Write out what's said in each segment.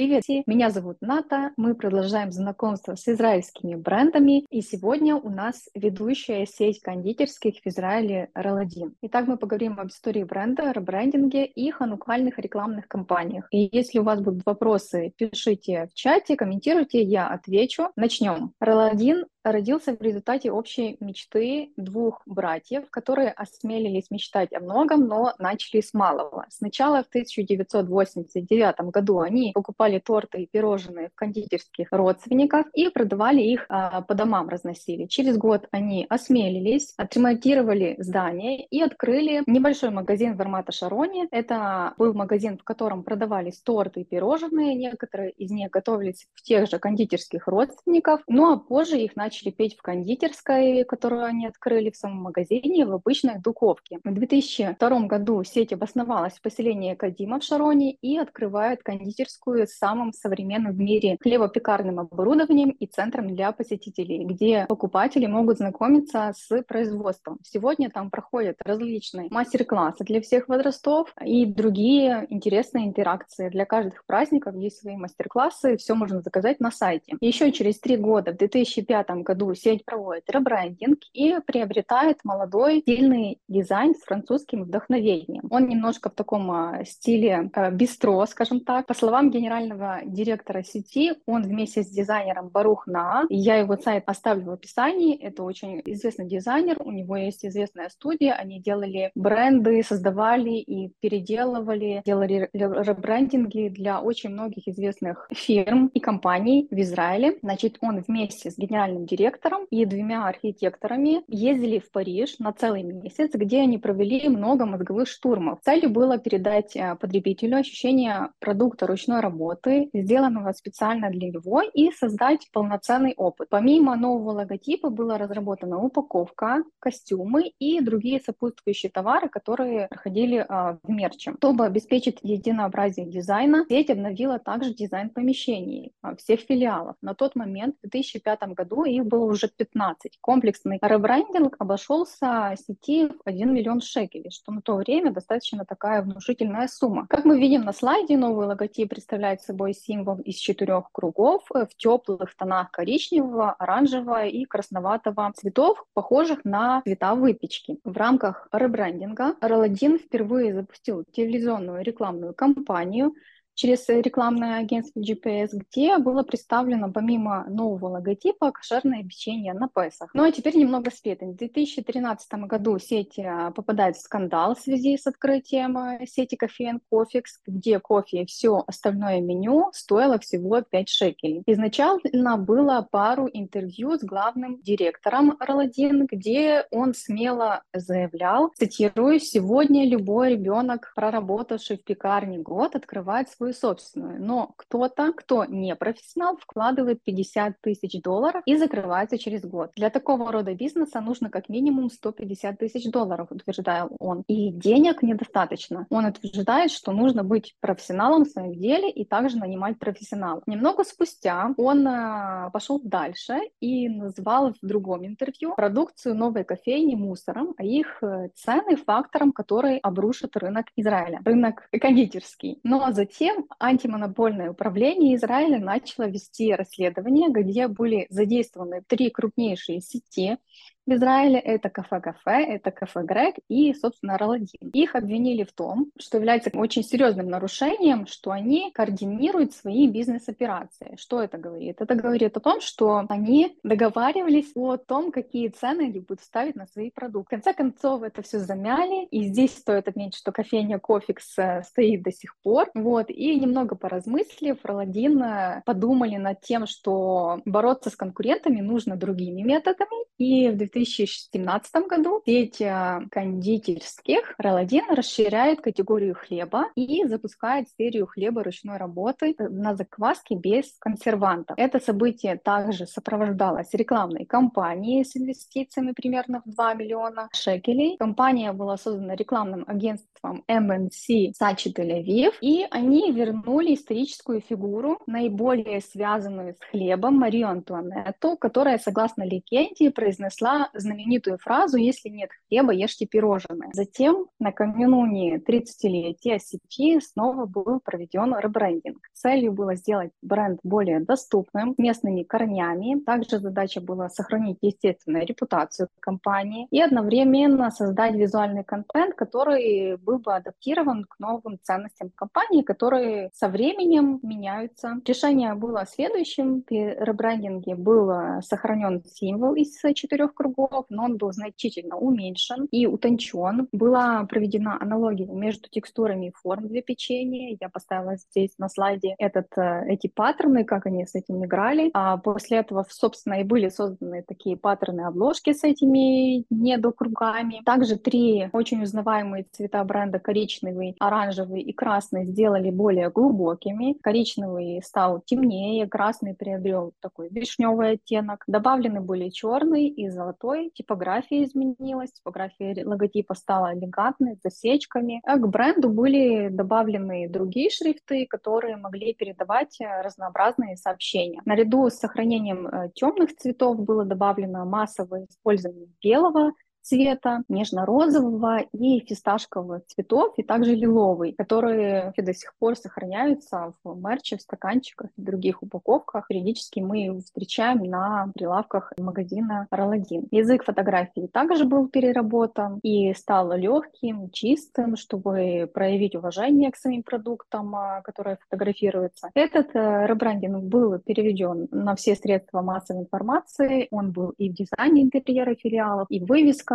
Привет, меня зовут Ната, мы продолжаем знакомство с израильскими брендами, и сегодня у нас ведущая сеть кондитерских в Израиле Раладин. Итак, мы поговорим об истории бренда, ребрендинге и их анукальных рекламных кампаниях. И если у вас будут вопросы, пишите в чате, комментируйте, я отвечу. Начнем. Раладин родился в результате общей мечты двух братьев, которые осмелились мечтать о многом, но начали с малого. Сначала в 1989 году они покупали торты и пирожные в кондитерских родственников и продавали их а, по домам, разносили. Через год они осмелились, отремонтировали здание и открыли небольшой магазин в Армата-Шароне. Это был магазин, в котором продавались торты и пирожные. Некоторые из них готовились в тех же кондитерских родственников, ну а позже их начали начали петь в кондитерской, которую они открыли в самом магазине, в обычной духовке. В 2002 году сеть обосновалась в поселении Кадима в Шароне и открывает кондитерскую с самым современным в мире хлебопекарным оборудованием и центром для посетителей, где покупатели могут знакомиться с производством. Сегодня там проходят различные мастер-классы для всех возрастов и другие интересные интеракции. Для каждых праздников есть свои мастер-классы, все можно заказать на сайте. Еще через три года, в 2005 году сеть проводит ребрендинг и приобретает молодой, сильный дизайн с французским вдохновением. Он немножко в таком а, стиле а, бистро, скажем так. По словам генерального директора сети, он вместе с дизайнером Барух На, я его сайт оставлю в описании, это очень известный дизайнер, у него есть известная студия, они делали бренды, создавали и переделывали, делали ребрендинги для очень многих известных фирм и компаний в Израиле. Значит, он вместе с генеральным директором и двумя архитекторами ездили в Париж на целый месяц, где они провели много мозговых штурмов. Целью было передать э, потребителю ощущение продукта ручной работы, сделанного специально для него, и создать полноценный опыт. Помимо нового логотипа была разработана упаковка, костюмы и другие сопутствующие товары, которые проходили а, в мерче. Чтобы обеспечить единообразие дизайна, сеть обновила также дизайн помещений а, всех филиалов. На тот момент, в 2005 году, их было уже 15. Комплексный ребрендинг обошелся сети в 1 миллион шекелей, что на то время достаточно такая внушительная сумма. Как мы видим на слайде, новый логотип представляет собой символ из четырех кругов в теплых тонах коричневого, оранжевого и красноватого цветов, похожих на цвета выпечки. В рамках ребрендинга Роладин впервые запустил телевизионную рекламную кампанию, через рекламное агентство GPS, где было представлено помимо нового логотипа кошерное печенье на Песах. Ну а теперь немного сплетен. В 2013 году сеть а, попадает в скандал в связи с открытием а, сети кофеин Кофикс, где кофе и все остальное меню стоило всего 5 шекелей. Изначально было пару интервью с главным директором Роладин, где он смело заявлял, цитирую, «Сегодня любой ребенок, проработавший в пекарне год, открывает свой свою собственную. Но кто-то, кто не профессионал, вкладывает 50 тысяч долларов и закрывается через год. Для такого рода бизнеса нужно как минимум 150 тысяч долларов, утверждал он. И денег недостаточно. Он утверждает, что нужно быть профессионалом в своем деле и также нанимать профессионалов. Немного спустя он э, пошел дальше и назвал в другом интервью продукцию новой кофейни мусором, а их э, цены фактором, который обрушит рынок Израиля, рынок кондитерский. Но затем антимонопольное управление Израиля начало вести расследование, где были задействованы три крупнейшие сети в Израиле. Это кафе-кафе, это кафе Грег и, собственно, Роладин. Их обвинили в том, что является очень серьезным нарушением, что они координируют свои бизнес-операции. Что это говорит? Это говорит о том, что они договаривались о том, какие цены они будут ставить на свои продукты. В конце концов, это все замяли, и здесь стоит отметить, что кофейня Кофикс э, стоит до сих пор. Вот, и немного поразмыслив, Роладин э, подумали над тем, что бороться с конкурентами нужно другими методами, и в 2017 году сеть э, кондитерских Роладин расширяет категорию хлеба и запускает серию хлеба ручной работы на закваске без консервантов. Это событие также сопровождалось рекламной кампанией с инвестициями примерно в 2 миллиона шекелей. Компания была создана рекламным агентством MNC Сачи Тель-Авив, и они вернули историческую фигуру, наиболее связанную с хлебом, Марию Антуанетту, которая, согласно легенде, произнесла знаменитую фразу «Если нет хлеба, ешьте пирожные». Затем накануне 30-летия сети снова был проведен ребрендинг. Целью было сделать бренд более доступным, местными корнями. Также задача была сохранить, естественно, репутацию компании и одновременно создать визуальный контент, который был бы адаптирован к новым ценностям компании, которые со временем меняются. Решение было следующим. При ребрендинге был сохранен символ из четырех кругов, но он был значительно уменьшен и утончен. Была проведена аналогия между текстурами и форм для печенья. Я поставила здесь на слайде этот, э, эти паттерны, как они с этим играли. А после этого, собственно, и были созданы такие паттерны обложки с этими недокругами. Также три очень узнаваемые цвета бренда коричневый, оранжевый и красный сделали более глубокими. Коричневый стал темнее, красный приобрел такой вишневый оттенок. Добавлены были черный и золотой. Типография изменилась, типография логотипа стала элегантной, с засечками. А к бренду были добавлены другие шрифты, которые могли передавать э, разнообразные сообщения. Наряду с сохранением э, темных цветов было добавлено массовое использование белого, цвета, нежно-розового и фисташкового цветов, и также лиловый, которые до сих пор сохраняются в мерче, в стаканчиках и других упаковках. Периодически мы встречаем на прилавках магазина Роладин. Язык фотографии также был переработан и стал легким, чистым, чтобы проявить уважение к своим продуктам, а, которые фотографируются. Этот э, ребрендинг был переведен на все средства массовой информации. Он был и в дизайне интерьера филиалов, и в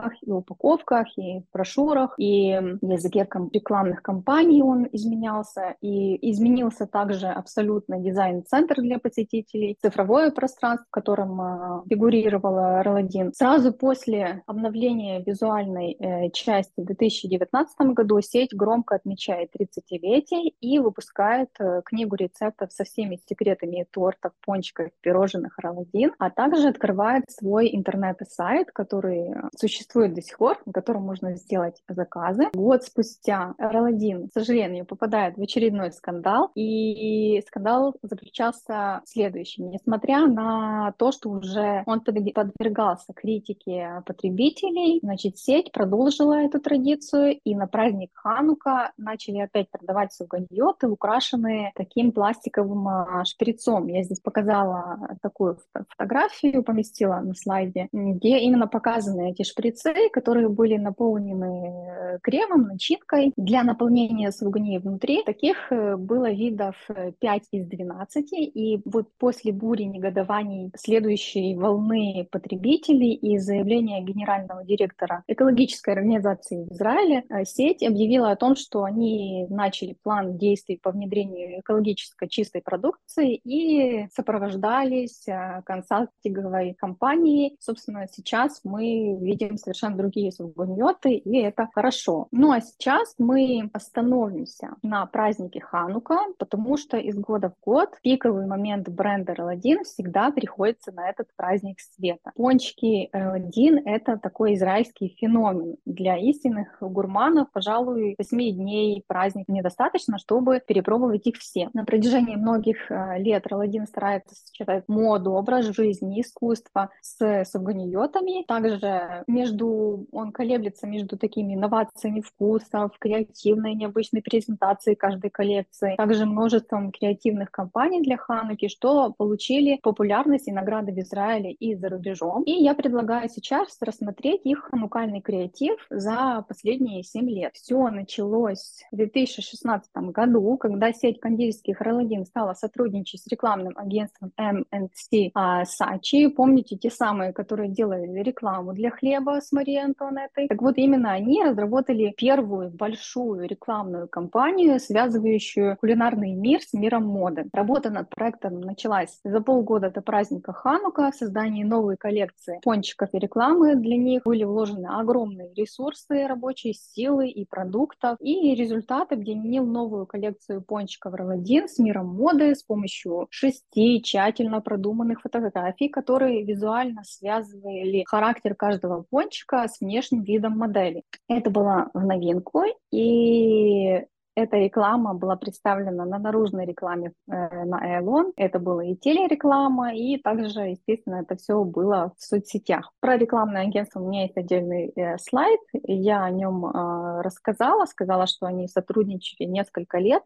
вывесках, и упаковках, и в брошюрах, и в языке рекламных кампаний он изменялся, и изменился также абсолютно дизайн-центр для посетителей, цифровое пространство, в котором э, фигурировала Роладин. Сразу после обновления визуальной э, части в 2019 году сеть громко отмечает 30-летие и выпускает э, книгу рецептов со всеми секретами тортов, пончиков, пирожных Роладин, а также открывает свой интернет-сайт, который существует существует до сих пор, на котором можно сделать заказы. Год спустя RL1, к сожалению, попадает в очередной скандал, и скандал заключался в следующем. Несмотря на то, что уже он подвергался критике потребителей, значит, сеть продолжила эту традицию, и на праздник Ханука начали опять продавать суганьоты, украшенные таким пластиковым а, шприцом. Я здесь показала такую фотографию, поместила на слайде, где именно показаны эти шприцы шприцы, которые были наполнены э, кремом, начинкой. Для наполнения сугни внутри таких э, было видов 5 э, из 12. И вот после бури негодований следующей волны потребителей и заявления генерального директора экологической организации в Израиле, сеть объявила о том, что они начали план действий по внедрению экологически чистой продукции и сопровождались консалтинговой компанией. Собственно, сейчас мы видим совершенно другие субгуньоты, и это хорошо. Ну а сейчас мы остановимся на празднике Ханука, потому что из года в год пиковый момент бренда Роладин всегда приходится на этот праздник света. Пончики Роладин — это такой израильский феномен. Для истинных гурманов, пожалуй, 8 дней праздник недостаточно, чтобы перепробовать их все. На протяжении многих э, лет Роладин старается сочетать моду, образ жизни, искусство с субганиотами. Также между между, он колеблется между такими инновациями вкусов, креативной необычной презентацией каждой коллекции, также множеством креативных компаний для Хануки, что получили популярность и награды в Израиле и за рубежом. И я предлагаю сейчас рассмотреть их ханукальный креатив за последние 7 лет. Все началось в 2016 году, когда сеть кондитерских Роладин стала сотрудничать с рекламным агентством MNC а, Сачи. Помните те самые, которые делали рекламу для хлеба, с Марией Антуанеттой. Так вот, именно они разработали первую большую рекламную кампанию, связывающую кулинарный мир с миром моды. Работа над проектом началась за полгода до праздника Ханука. В создании новой коллекции пончиков и рекламы для них были вложены огромные ресурсы, рабочие силы и продуктов. И результат объединил новую коллекцию пончиков Роладин с миром моды с помощью шести тщательно продуманных фотографий, которые визуально связывали характер каждого пончика с внешним видом модели. Это было в новинку, и Эта реклама была представлена на наружной рекламе э, на Элон. Это была и телереклама, и также, естественно, это все было в соцсетях. Про рекламное агентство у меня есть отдельный э, слайд. Я о нем э, рассказала, сказала, что они сотрудничали несколько лет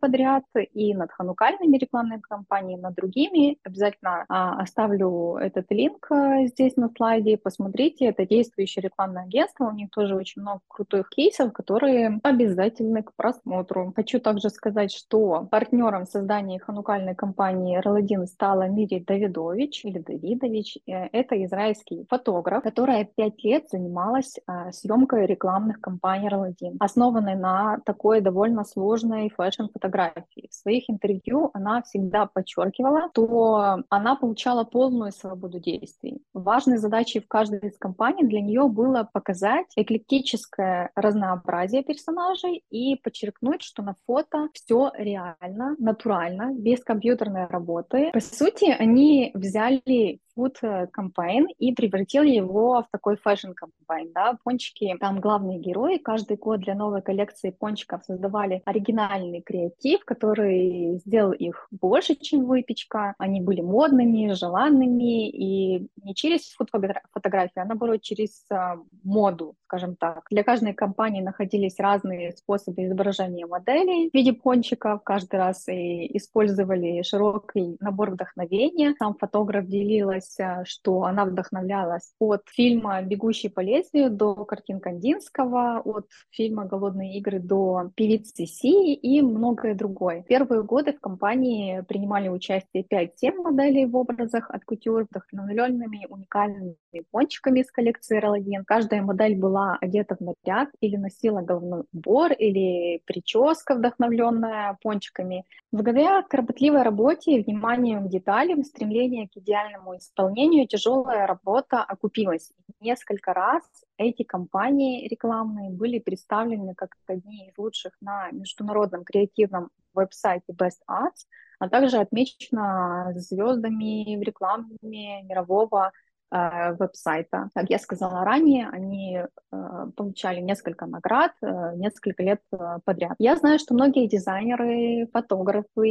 подряд и над ханукальными рекламными кампаниями, над другими. Обязательно э, оставлю этот линк здесь на слайде. Посмотрите, это действующее рекламное агентство. У них тоже очень много крутых кейсов, которые обязательны к просмотру. Хочу также сказать, что партнером создания ханукальной компании Ролодин стала Мири Давидович или Давидович. Э, это израильский фотограф, которая пять лет занималась э, съемкой рекламных кампаний Ролодин, основанной на такой довольно сложной фэшн-фотографии. В своих интервью она всегда подчеркивала, что она получала полную свободу действий. Важной задачей в каждой из компаний для нее было показать эклектическое разнообразие персонажей и подчеркнуть, что на фото все реально, натурально, без компьютерной работы. По сути, они взяли food campaign и превратил его в такой fashion campaign, да, пончики, там главные герои, каждый год для новой коллекции пончиков создавали оригинальный креатив, который сделал их больше, чем выпечка, они были модными, желанными, и не через фотографии, а наоборот через а, моду, скажем так. Для каждой компании находились разные способы изображения моделей в виде пончиков, каждый раз и использовали широкий набор вдохновения. Сам фотограф делилась Э, что она вдохновлялась от фильма «Бегущий по лезвию» до картин Кандинского, от фильма «Голодные игры» до певицы Си и многое другое. Первые годы в компании принимали участие 5-7 моделей в образах от кутюр, вдохновленными уникальными пончиками из коллекции Ролодин. Каждая модель была одета в наряд или носила головной убор или прическа, вдохновленная пончиками. Благодаря кропотливой работе и вниманию к деталям, стремлению к идеальному исполнению, тяжелая работа окупилась. Несколько раз эти компании рекламные были представлены как одни из лучших на международном креативном веб-сайте Best Arts, а также отмечена звездами в рекламе мирового веб-сайта. Как я сказала ранее, они э, получали несколько наград э, несколько лет подряд. Я знаю, что многие дизайнеры, фотографы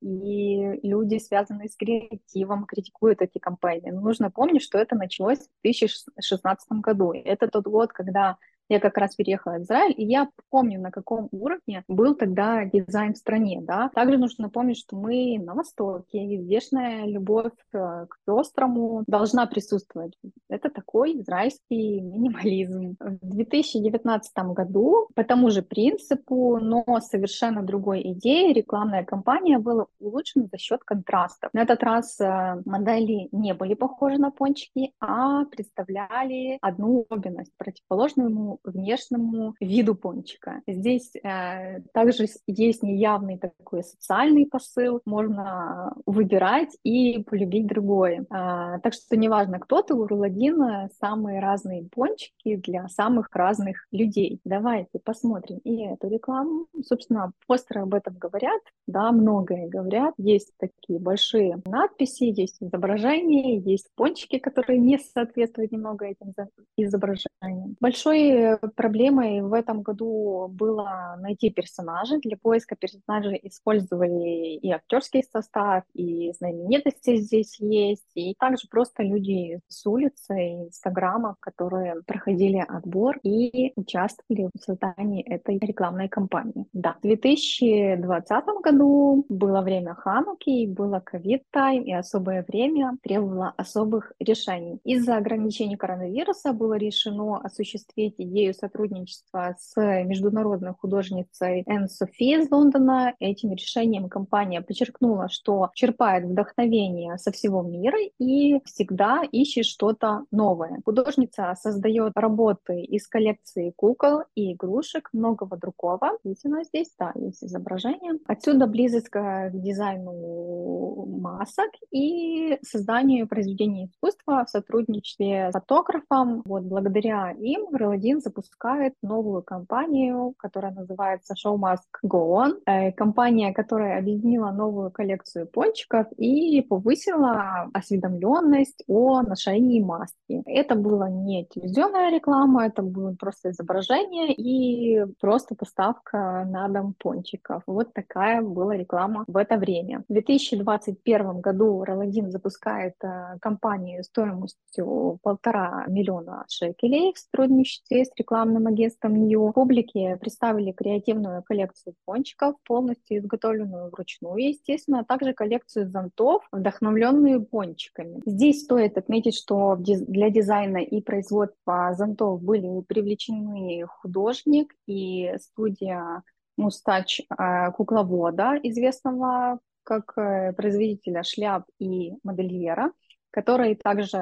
и люди, связанные с креативом, критикуют эти компании. Но нужно помнить, что это началось в 2016 году. Это тот год, когда я как раз переехала в Израиль, и я помню, на каком уровне был тогда дизайн в стране, да. Также нужно напомнить, что мы на Востоке, и здешняя любовь к пестрому должна присутствовать. Это такой израильский минимализм. В 2019 году по тому же принципу, но совершенно другой идеей, рекламная кампания была улучшена за счет контрастов. На этот раз э, модели не были похожи на пончики, а представляли одну особенность, противоположную внешнему виду пончика. Здесь э, также есть неявный такой социальный посыл, можно выбирать и полюбить другое. Э, так что неважно, кто ты, у Руладина самые разные пончики для самых разных людей. Давайте посмотрим и эту рекламу. Собственно, постеры об этом говорят, да, многое говорят. Есть такие большие надписи, есть изображения, есть пончики, которые не соответствуют немного этим изображениям. Большой проблемой в этом году было найти персонажей. Для поиска персонажей использовали и актерский состав, и знаменитости здесь есть, и также просто люди с улицы, Инстаграма, которые проходили отбор и участвовали в создании этой рекламной кампании. Да, в 2020 году было время Хануки, было covid time, и особое время требовало особых решений. Из-за ограничений коронавируса было решено осуществить идею сотрудничества с международной художницей Энн Софи из Лондона. Этим решением компания подчеркнула, что черпает вдохновение со всего мира и всегда ищет что-то новое. Художница создает работы из коллекции кукол и игрушек, многого другого. Видите, у нас здесь, да, есть изображение. Отсюда близость к дизайну масок и созданию произведений искусства в сотрудничестве с фотографом. Вот благодаря им Релодин запускает новую компанию, которая называется Show Must Go On. Э, компания, которая объединила новую коллекцию пончиков и повысила осведомленность о ношении маски. Это была не телевизионная реклама, это было просто изображение и просто поставка на дом пончиков. Вот такая была реклама в это время. В 2021 году Роладин запускает э, компанию стоимостью полтора миллиона шекелей в сотрудничестве с рекламным агентством New. Публике представили креативную коллекцию пончиков, полностью изготовленную вручную, естественно, а также коллекцию зонтов, вдохновленную пончиками. Здесь стоит отметить, что для дизайна и производства зонтов были привлечены художник и студия Мустач э, кукловода, известного как э, производителя шляп и модельера который также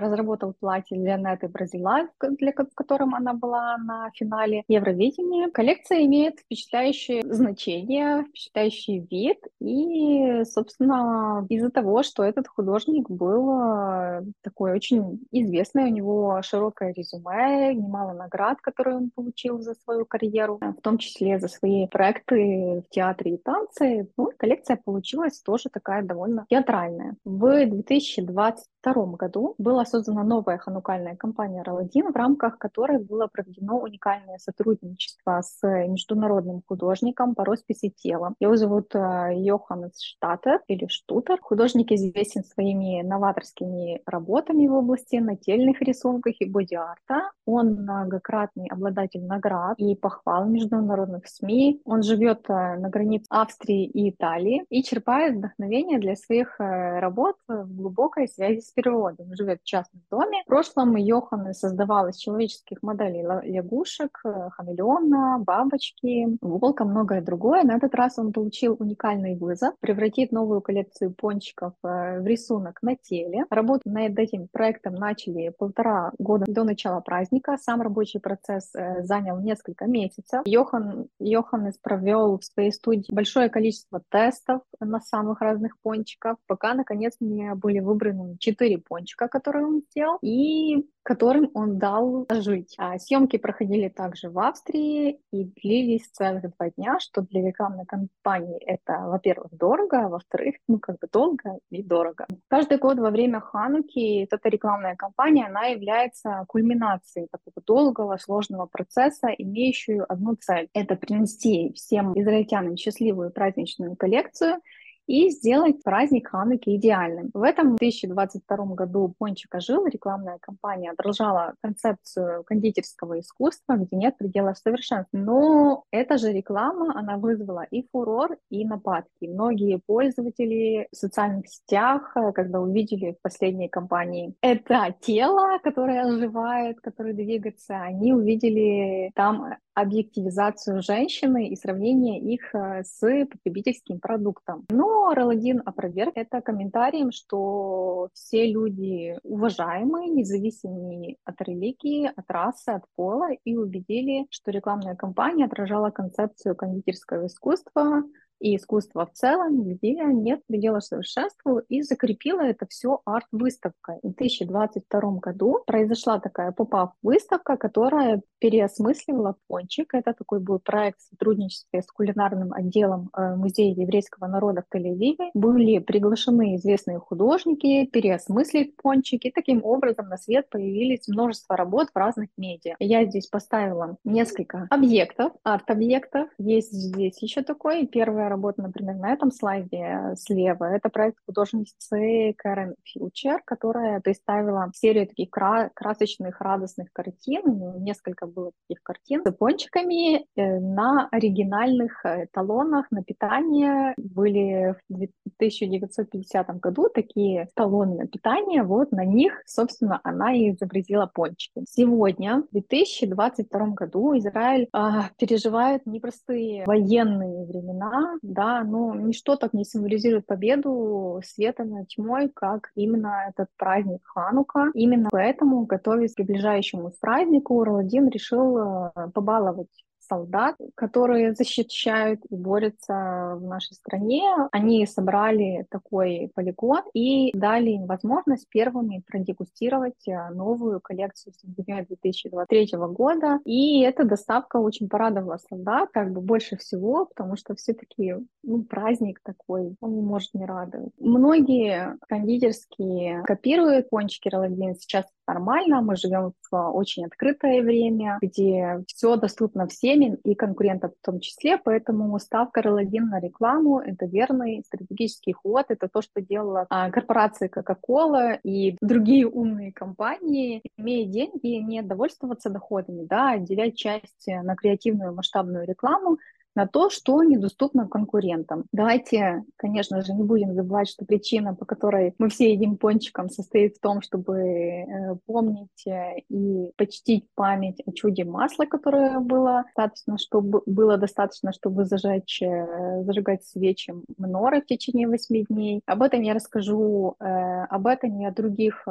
разработал платье для Неты Бразила, для в котором она была на финале Евровидения. Коллекция имеет впечатляющее значение, впечатляющий вид, и, собственно, из-за того, что этот художник был э, такой очень известный, у него широкое резюме, немало наград, которые он получил за свою карьеру, в том числе за свои проекты в театре и танце. Ну, коллекция получилась тоже такая довольно театральная. В 2020 2022 году была создана новая ханукальная компания «Роладин», в рамках которой было проведено уникальное сотрудничество с международным художником по росписи тела. Его зовут э, Йоханнес Штатер или Штутер. Художник известен своими новаторскими работами в области нательных рисунков и боди-арта. Он многократный обладатель наград и похвал международных СМИ. Он живет э, на границе Австрии и Италии и черпает вдохновение для своих э, работ в глубокой глубокой связи с. Он живет в частном доме. В прошлом Йохан создавал из человеческих моделей лягушек, э, хамелеона, бабочки, волка, многое другое. На этот раз он получил уникальный вызов превратить новую коллекцию пончиков э, в рисунок на теле. Работу над этим проектом начали полтора года до начала праздника. Сам рабочий процесс э, занял несколько месяцев. Йохан, Йоханнес провел в своей студии большое количество тестов на самых разных пончиков, пока наконец не были выбраны четыре пончика, которые он сделал, и которым он дал жить. А съемки проходили также в Австрии и длились целых два дня, что для рекламной кампании это, во-первых, дорого, а во-вторых, ну, как бы долго и дорого. Каждый год во время Хануки эта рекламная кампания, она является кульминацией такого долгого, сложного процесса, имеющую одну цель. Это принести всем израильтянам счастливую праздничную коллекцию и сделать праздник Хануки идеальным. В этом 2022 году Пончик ожил, рекламная кампания отражала концепцию кондитерского искусства, где нет предела совершенства. Но эта же реклама, она вызвала и фурор, и нападки. Многие пользователи в социальных сетях, э, когда увидели в последней кампании это тело, которое оживает, которое двигается, они увидели там объективизацию женщины и сравнение их э, с потребительским продуктом. Но Роладин опроверг это комментарием, что все люди уважаемые, независимые от религии, от расы, от пола, и убедили, что рекламная кампания отражала концепцию кондитерского искусства, и искусства в целом, где нет предела совершенству, и закрепила это все арт-выставкой. В 2022 году произошла такая поп-ап-выставка, которая переосмысливала пончик. Это такой был проект в сотрудничестве с кулинарным отделом э, Музея еврейского народа в Тель-Авиве. Были приглашены известные художники переосмыслить пончик, и таким образом на свет появились множество работ в разных медиа. Я здесь поставила несколько объектов, арт-объектов. Есть здесь еще такой. Первая работа, например, на этом слайде слева, это проект художницы Кэрен Фьючер, которая представила серию таких кра- красочных, радостных картин, несколько было таких картин с пончиками э, на оригинальных э, талонах на питание. Были в 1950 году такие талоны на питание, вот на них, собственно, она и изобразила пончики. Сегодня, в 2022 году, Израиль э, переживает непростые военные времена, да, но ничто так не символизирует победу света над тьмой, как именно этот праздник Ханука. Именно поэтому, готовясь к приближающему празднику, Роладин решил э, побаловать солдат, которые защищают и борются в нашей стране. Они собрали такой полигон и дали им возможность первыми продегустировать э, новую коллекцию с 2023 года. И эта доставка очень порадовала солдат, как бы больше всего, потому что все-таки ну, праздник такой, он не может не радовать. Многие кондитерские копируют пончики Ролодин. Сейчас нормально, мы живем в очень открытое время, где все доступно всем и конкурентам в том числе, поэтому ставка Ролодин на рекламу — это верный стратегический ход, это то, что делала а, корпорация Coca-Cola и другие умные компании, имея деньги, не довольствоваться доходами, да, а отделять часть на креативную масштабную рекламу, на то, что недоступно конкурентам. Давайте, конечно же, не будем забывать, что причина, по которой мы все едим пончиком, состоит в том, чтобы э, помнить э, и почтить память о чуде масла, которое было достаточно, чтобы было достаточно, чтобы зажечь, э, зажигать свечи мноры в течение восьми дней. Об этом я расскажу, об этом и о других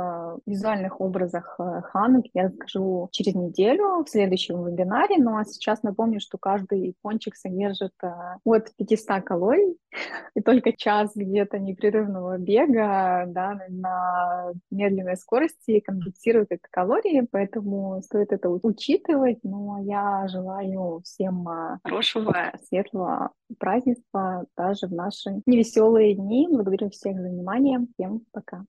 визуальных образах Хануки я расскажу через неделю в следующем вебинаре. Ну а сейчас напомню, что каждый пончик содержит а, от 500 калорий, и только час где-то непрерывного бега да, на медленной скорости компенсирует это калории, поэтому стоит это учитывать. Но я желаю всем а, хорошего, светлого празднества даже в наши невеселые дни. Благодарю всех за внимание. Всем пока.